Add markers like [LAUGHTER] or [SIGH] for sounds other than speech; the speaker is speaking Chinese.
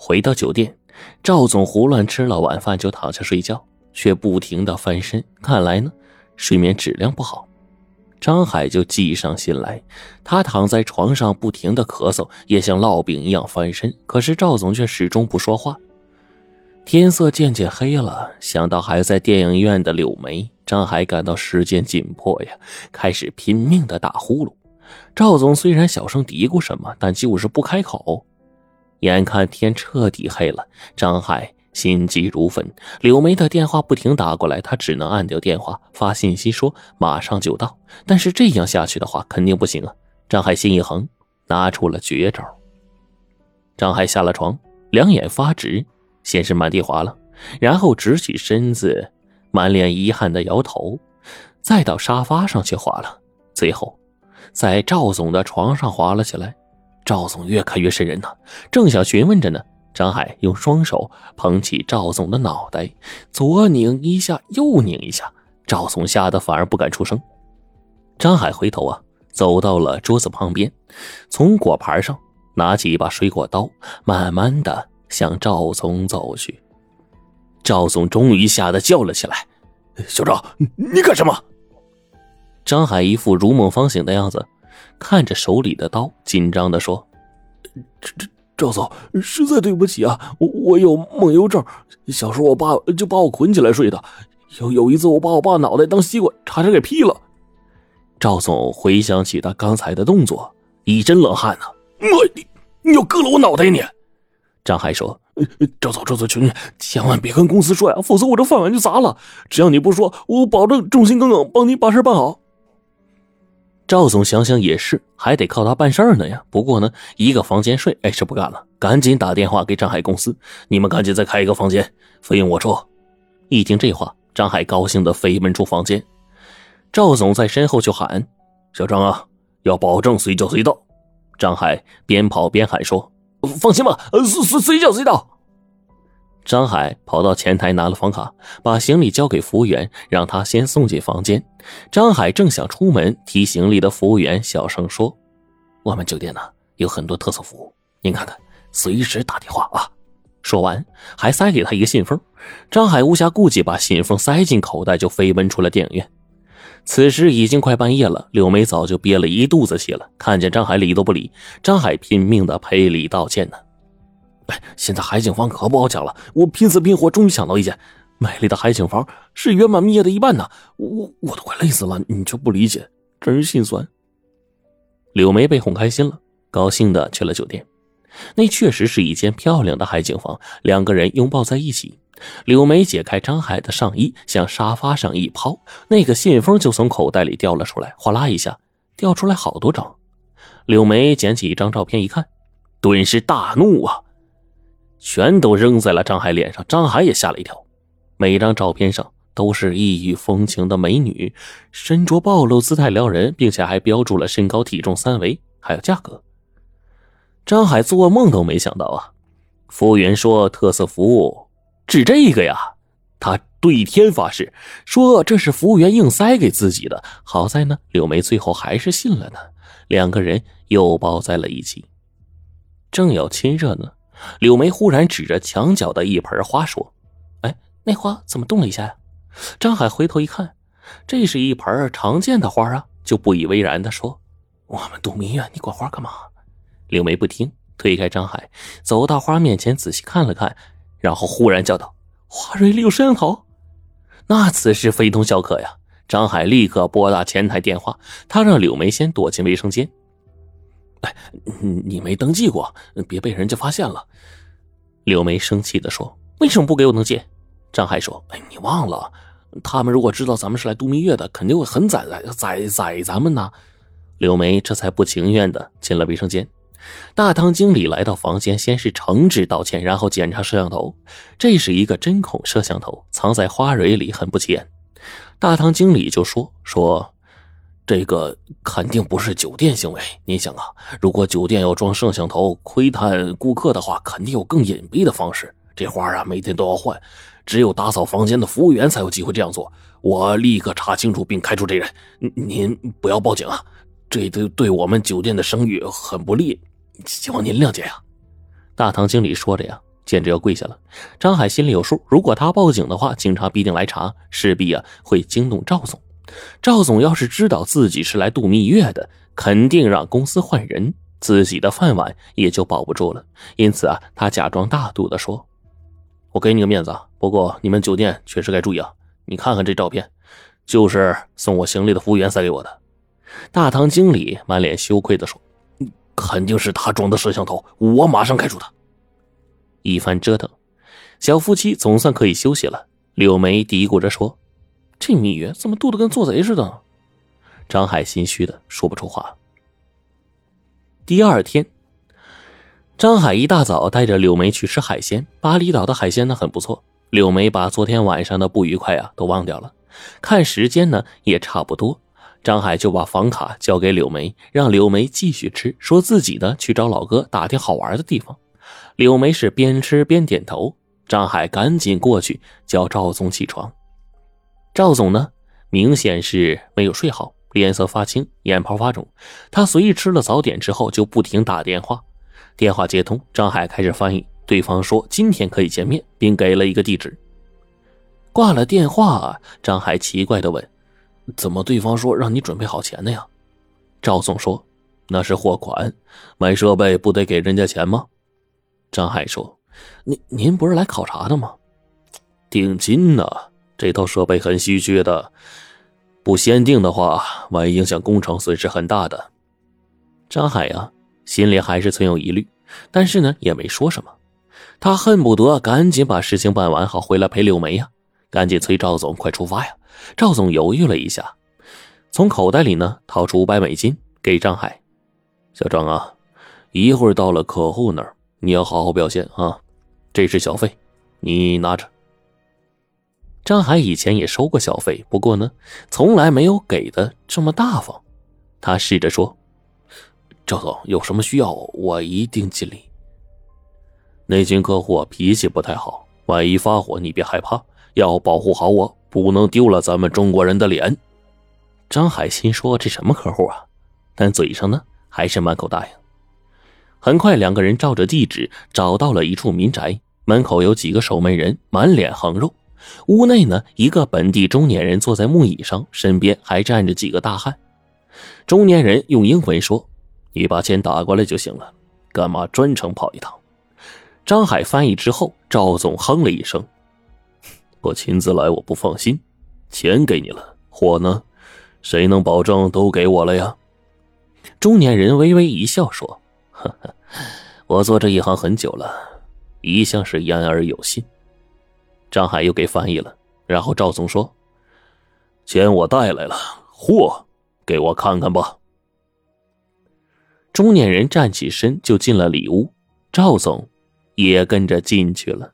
回到酒店，赵总胡乱吃了晚饭就躺下睡觉，却不停的翻身，看来呢，睡眠质量不好。张海就计上心来，他躺在床上不停的咳嗽，也像烙饼一样翻身，可是赵总却始终不说话。天色渐渐黑了，想到还在电影院的柳梅，张海感到时间紧迫呀，开始拼命的打呼噜。赵总虽然小声嘀咕什么，但就是不开口。眼看天彻底黑了，张海心急如焚。柳梅的电话不停打过来，他只能按掉电话，发信息说马上就到。但是这样下去的话，肯定不行啊！张海心一横，拿出了绝招。张海下了床，两眼发直。先是满地滑了，然后直起身子，满脸遗憾的摇头，再到沙发上去滑了，最后在赵总的床上滑了起来。赵总越看越瘆人呐，正想询问着呢，张海用双手捧起赵总的脑袋，左拧一下，右拧一下，赵总吓得反而不敢出声。张海回头啊，走到了桌子旁边，从果盘上拿起一把水果刀，慢慢的。向赵总走去，赵总终于吓得叫了起来：“小赵，你干什么？”张海一副如梦方醒的样子，看着手里的刀，紧张的说：“赵总，实在对不起啊，我我有梦游症，小时候我爸就把我捆起来睡的，有有一次我把我爸脑袋当西瓜，差点给劈了。”赵总回想起他刚才的动作，一身冷汗呢。我你你要割了我脑袋你！张海说：“赵总，赵总，求你千万别跟公司说呀，否则我这饭碗就砸了。只要你不说，我保证忠心耿耿，帮你把事办好。”赵总想想也是，还得靠他办事呢呀。不过呢，一个房间睡，哎，是不干了，赶紧打电话给张海公司，你们赶紧再开一个房间，费用我出。一听这话，张海高兴的飞奔出房间。赵总在身后就喊：“小张啊，要保证随叫随到。”张海边跑边喊说。放心吧，随随随叫随到。张海跑到前台拿了房卡，把行李交给服务员，让他先送进房间。张海正想出门提行李的服务员小声说：“我们酒店呢有很多特色服务，您看看，随时打电话啊。”说完，还塞给他一个信封。张海无暇顾及，把信封塞进口袋，就飞奔出了电影院。此时已经快半夜了，柳梅早就憋了一肚子气了。看见张海理都不理，张海拼命的赔礼道歉呢。哎现在海景房可不好抢了，我拼死拼活终于抢到一间，美丽的海景房是圆满蜜月的一半呢。我我都快累死了，你却不理解，真是心酸。柳梅被哄开心了，高兴的去了酒店。那确实是一间漂亮的海景房，两个人拥抱在一起。柳梅解开张海的上衣，向沙发上一抛，那个信封就从口袋里掉了出来，哗啦一下掉出来好多张。柳梅捡起一张照片一看，顿时大怒啊，全都扔在了张海脸上。张海也吓了一跳，每张照片上都是异域风情的美女，身着暴露，姿态撩人，并且还标注了身高、体重三围，还有价格。张海做梦都没想到啊，服务员说特色服务。指这个呀，他对天发誓，说这是服务员硬塞给自己的。好在呢，柳梅最后还是信了呢。两个人又抱在了一起，正要亲热呢，柳梅忽然指着墙角的一盆花说：“哎，那花怎么动了一下呀？”张海回头一看，这是一盆常见的花啊，就不以为然的说：“我们度蜜月，你管花干嘛？”柳梅不听，推开张海，走到花面前仔细看了看。然后忽然叫道：“花蕊里有摄像头！”那此事非同小可呀！张海立刻拨打前台电话，他让柳梅先躲进卫生间。哎，你没登记过，别被人家发现了。”柳梅生气的说。“为什么不给我登记？”张海说。“哎，你忘了，他们如果知道咱们是来度蜜月的，肯定会很宰宰宰宰咱们呢。”柳梅这才不情愿的进了卫生间。大堂经理来到房间，先是诚挚道歉，然后检查摄像头。这是一个针孔摄像头，藏在花蕊里，很不起眼。大堂经理就说：“说，这个肯定不是酒店行为。你想啊，如果酒店要装摄像头窥探顾客的话，肯定有更隐蔽的方式。这花啊，每天都要换，只有打扫房间的服务员才有机会这样做。我立刻查清楚并开除这人。您不要报警啊，这对对我们酒店的声誉很不利。”希望您谅解呀，大堂经理说着呀，简直要跪下了。张海心里有数，如果他报警的话，警察必定来查，势必啊会惊动赵总。赵总要是知道自己是来度蜜月的，肯定让公司换人，自己的饭碗也就保不住了。因此啊，他假装大度的说：“我给你个面子，不过你们酒店确实该注意啊。你看看这照片，就是送我行李的服务员塞给我的。”大堂经理满脸羞愧的说：“肯定是他装的摄像头，我马上开除他。”一番折腾，小夫妻总算可以休息了。柳梅嘀咕着说。这蜜月怎么度的跟做贼似的？张海心虚的说不出话。第二天，张海一大早带着柳梅去吃海鲜。巴厘岛的海鲜呢很不错。柳梅把昨天晚上的不愉快啊都忘掉了。看时间呢也差不多，张海就把房卡交给柳梅，让柳梅继续吃，说自己呢去找老哥打听好玩的地方。柳梅是边吃边点头。张海赶紧过去叫赵总起床。赵总呢，明显是没有睡好，脸色发青，眼泡发肿。他随意吃了早点之后，就不停打电话。电话接通，张海开始翻译，对方说今天可以见面，并给了一个地址。挂了电话，张海奇怪的问：“怎么对方说让你准备好钱的呀？”赵总说：“那是货款，买设备不得给人家钱吗？”张海说：“您您不是来考察的吗？定金呢？”这套设备很稀缺的，不限定的话，万一影响工程，损失很大的。张海呀，心里还是存有疑虑，但是呢，也没说什么。他恨不得赶紧把事情办完，好回来陪柳梅呀，赶紧催赵总快出发呀。赵总犹豫了一下，从口袋里呢掏出五百美金给张海：“小张啊，一会儿到了客户那儿，你要好好表现啊，这是小费，你拿着。”张海以前也收过小费，不过呢，从来没有给的这么大方。他试着说：“赵总有什么需要，我一定尽力。”那群客户脾气不太好，万一发火，你别害怕，要保护好我，不能丢了咱们中国人的脸。张海心说：“这什么客户啊？”但嘴上呢，还是满口答应。很快，两个人照着地址找到了一处民宅，门口有几个守门人，满脸横肉。屋内呢，一个本地中年人坐在木椅上，身边还站着几个大汉。中年人用英文说：“你把钱打过来就行了，干嘛专程跑一趟？”张海翻译之后，赵总哼了一声：“我亲自来，我不放心。钱给你了，货呢？谁能保证都给我了呀？” [LAUGHS] 中年人微微一笑说：“呵呵，我做这一行很久了，一向是言而有信。”张海又给翻译了，然后赵总说：“钱我带来了，货给我看看吧。”中年人站起身就进了里屋，赵总也跟着进去了。